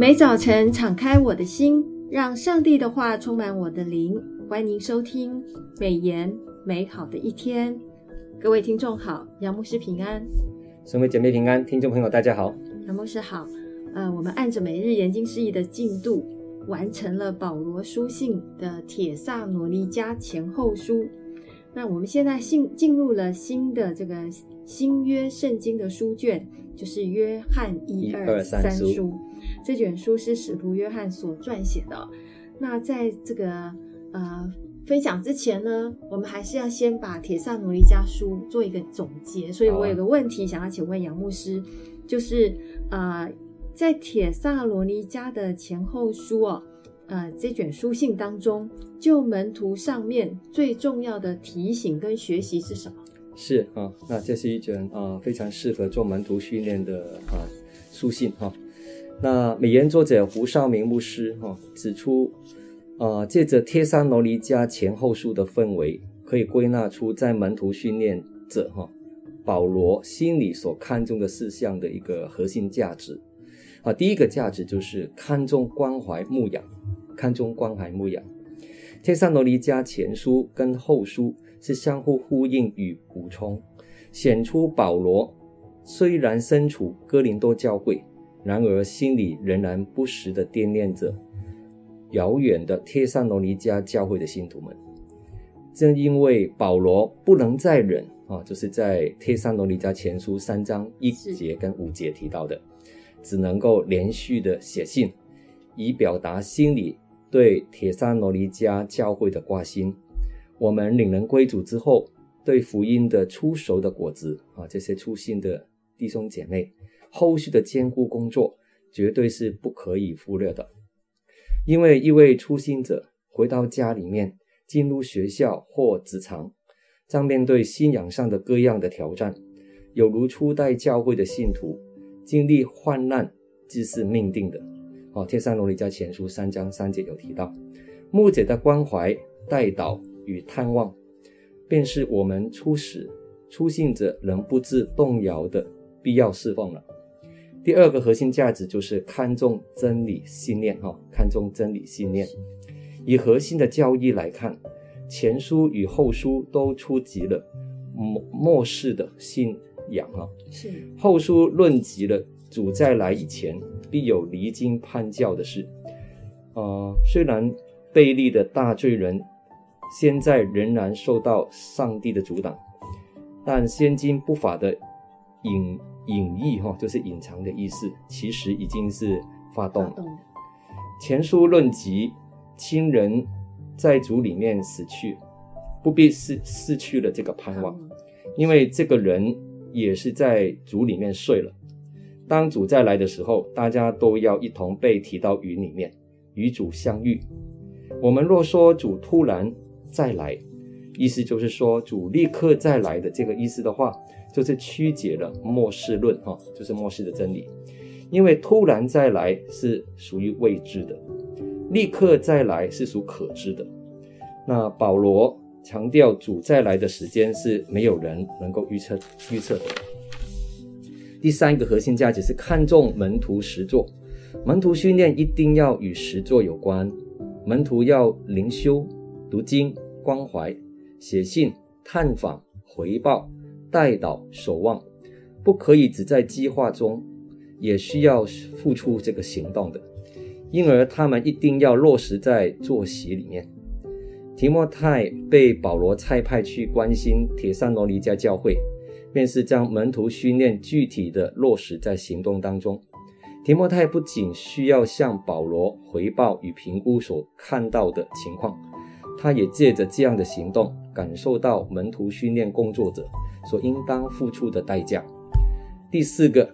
每早晨敞开我的心，让上帝的话充满我的灵。欢迎收听美言美好的一天。各位听众好，杨牧师平安，身为姐妹平安，听众朋友大家好，杨牧师好。呃，我们按着每日研经释义的进度，完成了保罗书信的铁萨罗尼加前后书。那我们现在进进入了新的这个新约圣经的书卷，就是约翰一二三书。这卷书是使徒约翰所撰写的。那在这个呃分享之前呢，我们还是要先把铁萨罗尼迦书做一个总结。所以我有个问题想要请问杨牧师，就是呃在铁萨罗尼迦的前后书哦。呃，这卷书信当中，就门徒上面最重要的提醒跟学习是什么？是啊，那这是一卷啊非常适合做门徒训练的啊书信哈、那美言作者胡绍明牧师哈、指出，啊借着帖撒罗尼迦前后书的氛围，可以归纳出在门徒训练者哈、保罗心里所看重的事项的一个核心价值。啊，第一个价值就是看重关怀牧养。看重关怀牧养，帖撒罗尼迦前书跟后书是相互呼应与补充，显出保罗虽然身处哥林多教会，然而心里仍然不时地惦念着遥远的帖撒罗尼迦教会的信徒们。正因为保罗不能再忍啊，就是在帖撒罗尼迦前书三章一节跟五节提到的，只能够连续的写信，以表达心里。对帖撒罗尼迦教会的挂心，我们领人归主之后，对福音的初熟的果子啊，这些初信的弟兄姐妹，后续的兼顾工作绝对是不可以忽略的。因为一位初心者回到家里面，进入学校或职场，将面对信仰上的各样的挑战，有如初代教会的信徒经历患难，即是命定的。哦，帖撒罗里家前书三章三节有提到，牧者的关怀、代祷与探望，便是我们初始初信者仍不自动摇的必要侍奉了。第二个核心价值就是看重真理信念，哈，看重真理信念。以核心的教义来看，前书与后书都触及了末末世的信仰，哈，是后书论及了主再来以前。必有离经叛教的事，啊、呃，虽然贝利的大罪人现在仍然受到上帝的阻挡，但现今不法的隐隐意哈，就是隐藏的意思，其实已经是发动了。前书论及亲人在主里面死去，不必失失去了这个盼望，因为这个人也是在主里面睡了。当主再来的时候，大家都要一同被提到云里面，与主相遇。我们若说主突然再来，意思就是说主立刻再来的这个意思的话，就是曲解了末世论，哈，就是末世的真理。因为突然再来是属于未知的，立刻再来是属可知的。那保罗强调主再来的时间是没有人能够预测预测的。第三个核心价值是看重门徒实作，门徒训练一定要与实作有关，门徒要灵修、读经、关怀、写信、探访、回报、代祷、守望，不可以只在计划中，也需要付出这个行动的，因而他们一定要落实在作息里面。提摩太被保罗差派去关心帖撒罗尼迦教会。便是将门徒训练具体的落实在行动当中。提摩太不仅需要向保罗回报与评估所看到的情况，他也借着这样的行动，感受到门徒训练工作者所应当付出的代价。第四个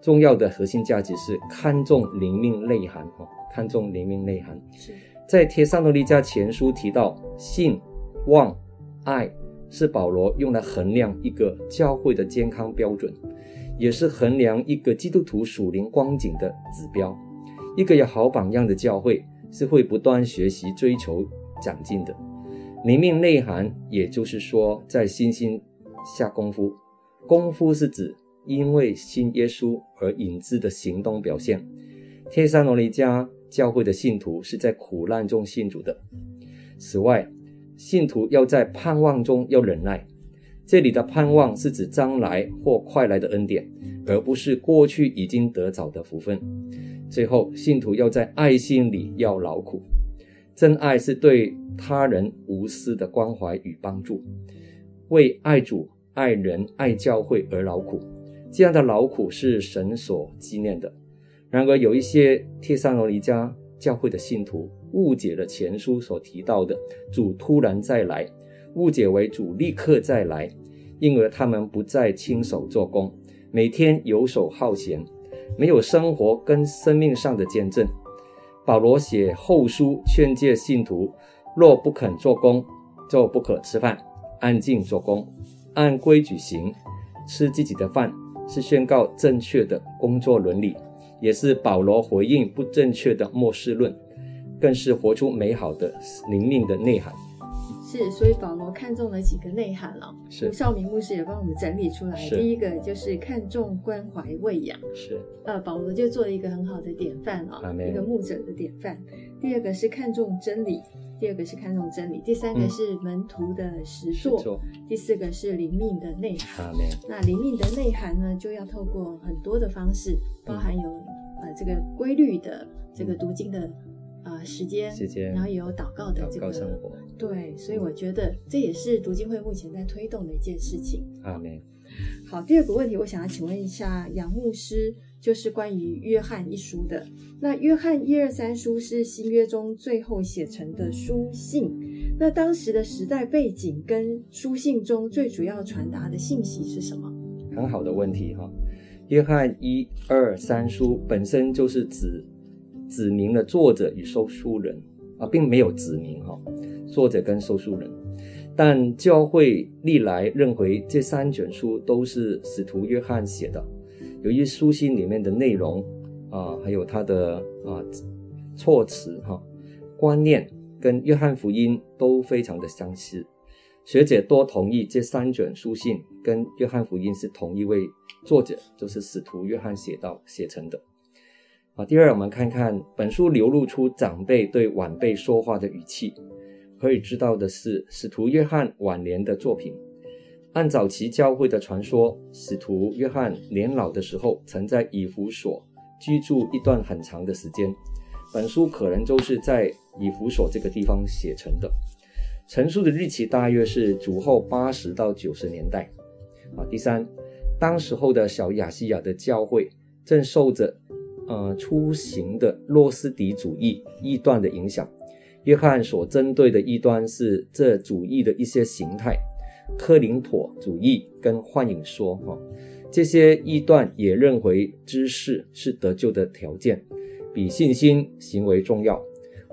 重要的核心价值是看重灵命内涵，哦，看重灵命内涵。是在帖撒罗尼迦前书提到信、望、爱。是保罗用来衡量一个教会的健康标准，也是衡量一个基督徒属灵光景的指标。一个有好榜样的教会是会不断学习、追求长进的。灵命内涵，也就是说，在心心下功夫。功夫是指因为信耶稣而引致的行动表现。帖撒罗尼迦教会的信徒是在苦难中信主的。此外，信徒要在盼望中要忍耐。这里的盼望是指将来或快来的恩典，而不是过去已经得着的福分。最后，信徒要在爱心里要劳苦。真爱是对他人无私的关怀与帮助，为爱主、爱人、爱教会而劳苦。这样的劳苦是神所纪念的。然而，有一些帖撒罗尼迦教会的信徒误解了前书所提到的主突然再来。误解为主立刻再来，因而他们不再亲手做工，每天游手好闲，没有生活跟生命上的见证。保罗写后书劝诫信徒：若不肯做工，就不可吃饭，安静做工，按规矩行，吃自己的饭，是宣告正确的工作伦理，也是保罗回应不正确的末世论，更是活出美好的灵命的内涵。是，所以保罗看中了几个内涵了。是，吴少明牧师也帮我们整理出来。第一个就是看重关怀喂养。是，呃，保罗就做了一个很好的典范啊，一个牧者的典范。第二个是看重真理，第二个是看重真理，第三个是门徒的实作，嗯、第四个是灵命的内涵。那灵命的内涵呢，就要透过很多的方式，包含有、嗯、呃这个规律的这个读经的。呃，时间，时间，然后也有祷告的这个生活，对，所以我觉得这也是读经会目前在推动的一件事情。阿门。好，第二个问题，我想要请问一下杨牧师，就是关于约翰一书的。那约翰一二三书是新约中最后写成的书信，那当时的时代背景跟书信中最主要传达的信息是什么？很好的问题哈。约翰一二三书本身就是指。指明了作者与收书人啊，并没有指明哈作者跟收书人，但教会历来认为这三卷书都是使徒约翰写的。由于书信里面的内容啊，还有他的啊措辞哈观念跟约翰福音都非常的相似，学者多同意这三卷书信跟约翰福音是同一位作者，就是使徒约翰写到写成的。啊，第二，我们看看本书流露出长辈对晚辈说话的语气。可以知道的是，使徒约翰晚年的作品，按早期教会的传说，使徒约翰年老的时候，曾在以弗所居住一段很长的时间。本书可能就是在以弗所这个地方写成的。成书的日期大约是主后八十到九十年代。啊，第三，当时候的小亚细亚的教会正受着。呃，出行的洛斯底主义异端的影响，约翰所针对的异端是这主义的一些形态，克林妥主义跟幻影说，哈，这些异端也认为知识是得救的条件，比信心行为重要，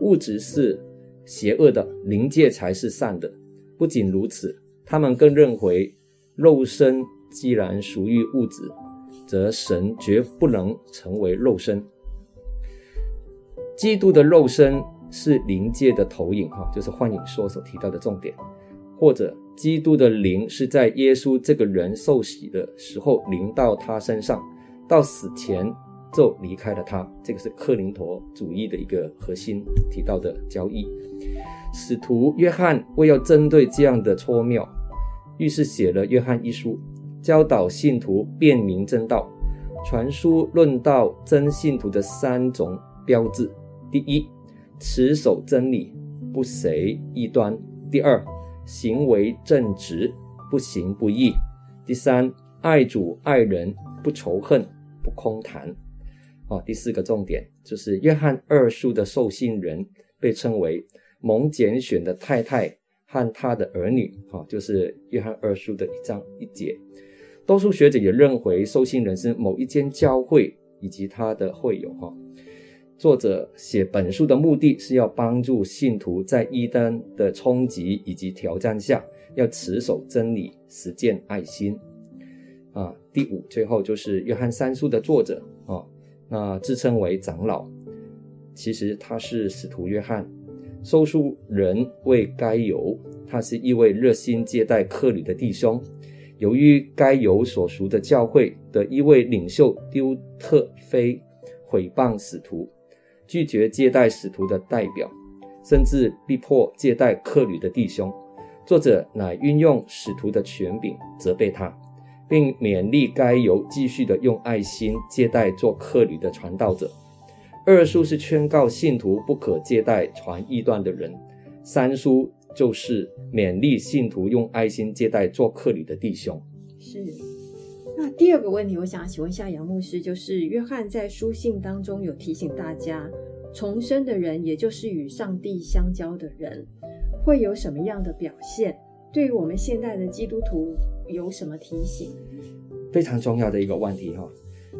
物质是邪恶的，灵界才是善的。不仅如此，他们更认为肉身既然属于物质。则神绝不能成为肉身。基督的肉身是灵界的投影，哈，就是幻影说所提到的重点。或者，基督的灵是在耶稣这个人受洗的时候临到他身上，到死前就离开了他。这个是克林陀主义的一个核心提到的交易。使徒约翰为要针对这样的错谬，于是写了《约翰一书》。教导信徒辨明真道，传书论道真信徒的三种标志：第一，持守真理，不随异端；第二，行为正直，不行不义；第三，爱主爱人，不仇恨，不空谈。哦，第四个重点就是约翰二书的受信人被称为蒙拣选的太太和他的儿女。哦，就是约翰二书的一章一节。多数学者也认为，受信人是某一间教会以及他的会友。哈，作者写本书的目的是要帮助信徒在一端的冲击以及挑战下，要持守真理，实践爱心。啊，第五，最后就是约翰三书的作者啊，那自称为长老，其实他是使徒约翰。收书人为该犹，他是一位热心接待客旅的弟兄。由于该犹所属的教会的一位领袖丢特菲毁谤使徒，拒绝接待使徒的代表，甚至逼迫接待客旅的弟兄。作者乃运用使徒的权柄责备他，并勉励该犹继续的用爱心接待做客旅的传道者。二书是劝告信徒不可接待传异端的人，三书就是勉励信徒用爱心接待做客旅的弟兄。是。那第二个问题，我想请问一下杨牧师，就是约翰在书信当中有提醒大家，重生的人，也就是与上帝相交的人。会有什么样的表现？对于我们现代的基督徒有什么提醒？非常重要的一个问题哈。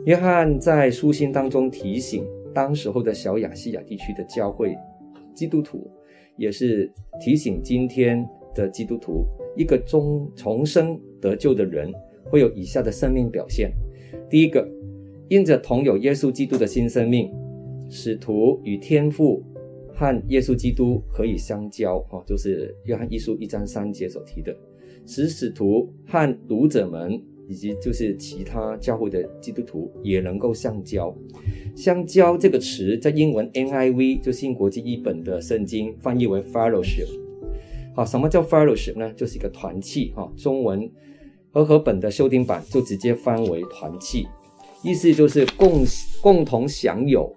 约翰在书信当中提醒当时候的小亚细亚地区的教会基督徒，也是提醒今天的基督徒，一个重重生得救的人会有以下的生命表现。第一个，因着同有耶稣基督的新生命，使徒与天父。和耶稣基督可以相交，哦，就是约翰一书一章三节所提的，使使徒和读者们以及就是其他教会的基督徒也能够相交。相交这个词在英文 NIV 就新国际译本的圣经翻译为 fellowship。好，什么叫 fellowship 呢？就是一个团契，哈，中文和合本的修订版就直接翻为团契，意思就是共共同享有。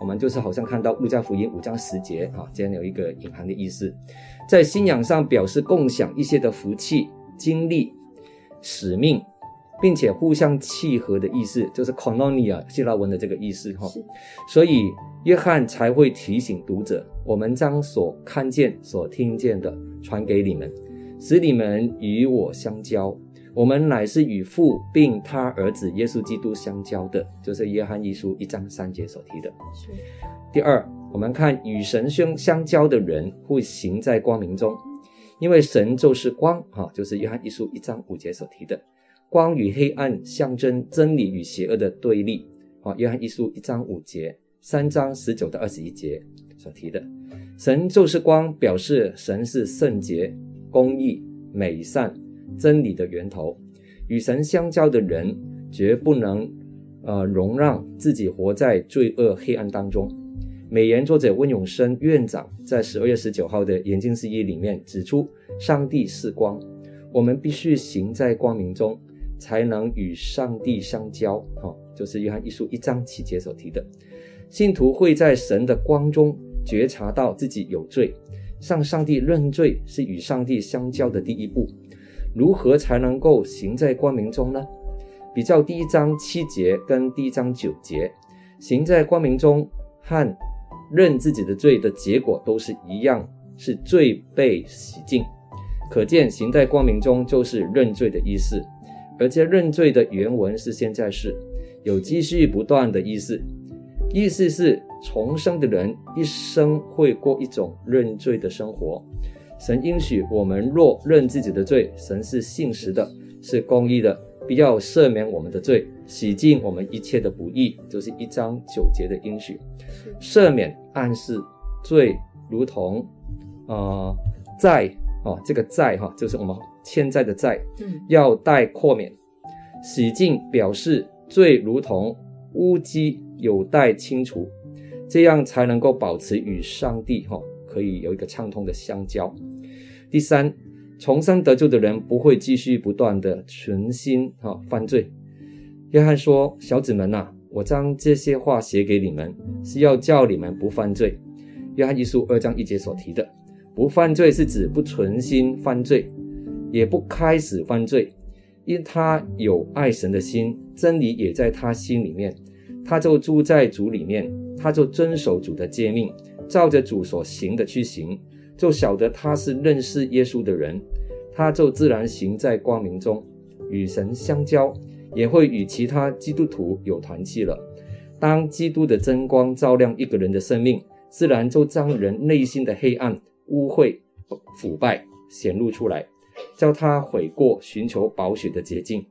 我们就是好像看到路加福音五章十节啊，这样有一个隐含的意思，在信仰上表示共享一些的福气、经历、使命，并且互相契合的意思，就是 koinonia 希腊文的这个意思哈。所以约翰才会提醒读者，我们将所看见、所听见的传给你们，使你们与我相交。我们乃是与父并他儿子耶稣基督相交的，就是约翰一书一章三节所提的。是。第二，我们看与神相相交的人会行在光明中，因为神就是光，哈，就是约翰一书一章五节所提的。光与黑暗象征真理与邪恶的对立，啊，约翰一书一章五节，三章十九到二十一节所提的。神就是光，表示神是圣洁、公义、美善。真理的源头，与神相交的人绝不能，呃，容让自己活在罪恶黑暗当中。美言作者温永生院长在十二月十九号的研经释义里面指出，上帝是光，我们必须行在光明中，才能与上帝相交。哈、就是约翰一书一章七节所提的，信徒会在神的光中觉察到自己有罪，向上帝认罪是与上帝相交的第一步。如何才能够行在光明中呢？比较第一章七节跟第一章九节，行在光明中和认自己的罪的结果都是一样，是罪被洗净。可见行在光明中就是认罪的意思，而且认罪的原文是现在式，有继续不断的意思，意思是重生的人一生会过一种认罪的生活。神应许我们若认自己的罪，神是信实的，是公义的，必要赦免我们的罪，洗净我们一切的不义，就是一章九节的应许。赦免暗示罪，如同呃债哦，这个债哈、哦，就是我们欠债的债，要待扩免。洗净表示罪如同污迹，有待清除，这样才能够保持与上帝哈、哦。可以有一个畅通的相交。第三，重生得救的人不会继续不断的存心哈犯罪。约翰说：“小子们呐，我将这些话写给你们，是要叫你们不犯罪。”约翰一书二章一节所提的不犯罪，是指不存心犯罪，也不开始犯罪，因他有爱神的心，真理也在他心里面，他就住在主里面，他就遵守主的诫命。照着主所行的去行，就晓得他是认识耶稣的人，他就自然行在光明中，与神相交，也会与其他基督徒有团契了。当基督的真光照亮一个人的生命，自然就将人内心的黑暗、污秽、腐败显露出来，叫他悔过，寻求宝血的捷径。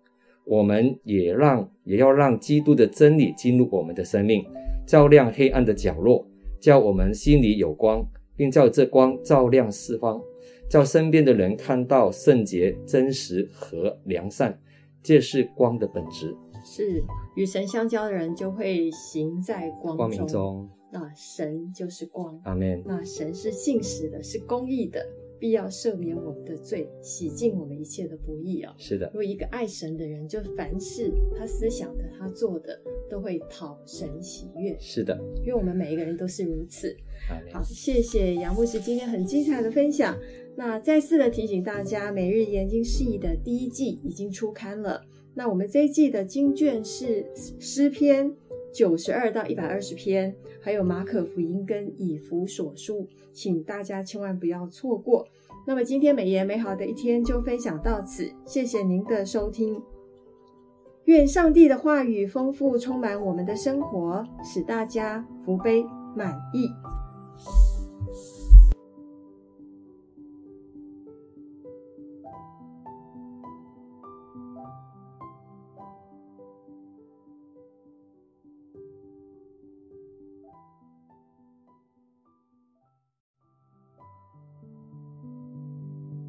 我们也让也要让基督的真理进入我们的生命，照亮黑暗的角落。叫我们心里有光，并叫这光照亮四方，叫身边的人看到圣洁、真实和良善，这是光的本质。是与神相交的人就会行在光中。光明中，那神就是光。阿门。那神是信实的，是公义的。必要赦免我们的罪，洗净我们一切的不义啊！是的，如果一个爱神的人，就凡事他思想的、他做的，都会讨神喜悦。是的，因为我们每一个人都是如此。好，好，谢谢杨牧师今天很精彩的分享。那再次的提醒大家，每日研经释义的第一季已经出刊了。那我们这一季的经卷是诗篇九十二到一百二十篇，还有马可福音跟以弗所书，请大家千万不要错过。那么今天美言美好的一天就分享到此，谢谢您的收听。愿上帝的话语丰富充满我们的生活，使大家福杯满溢。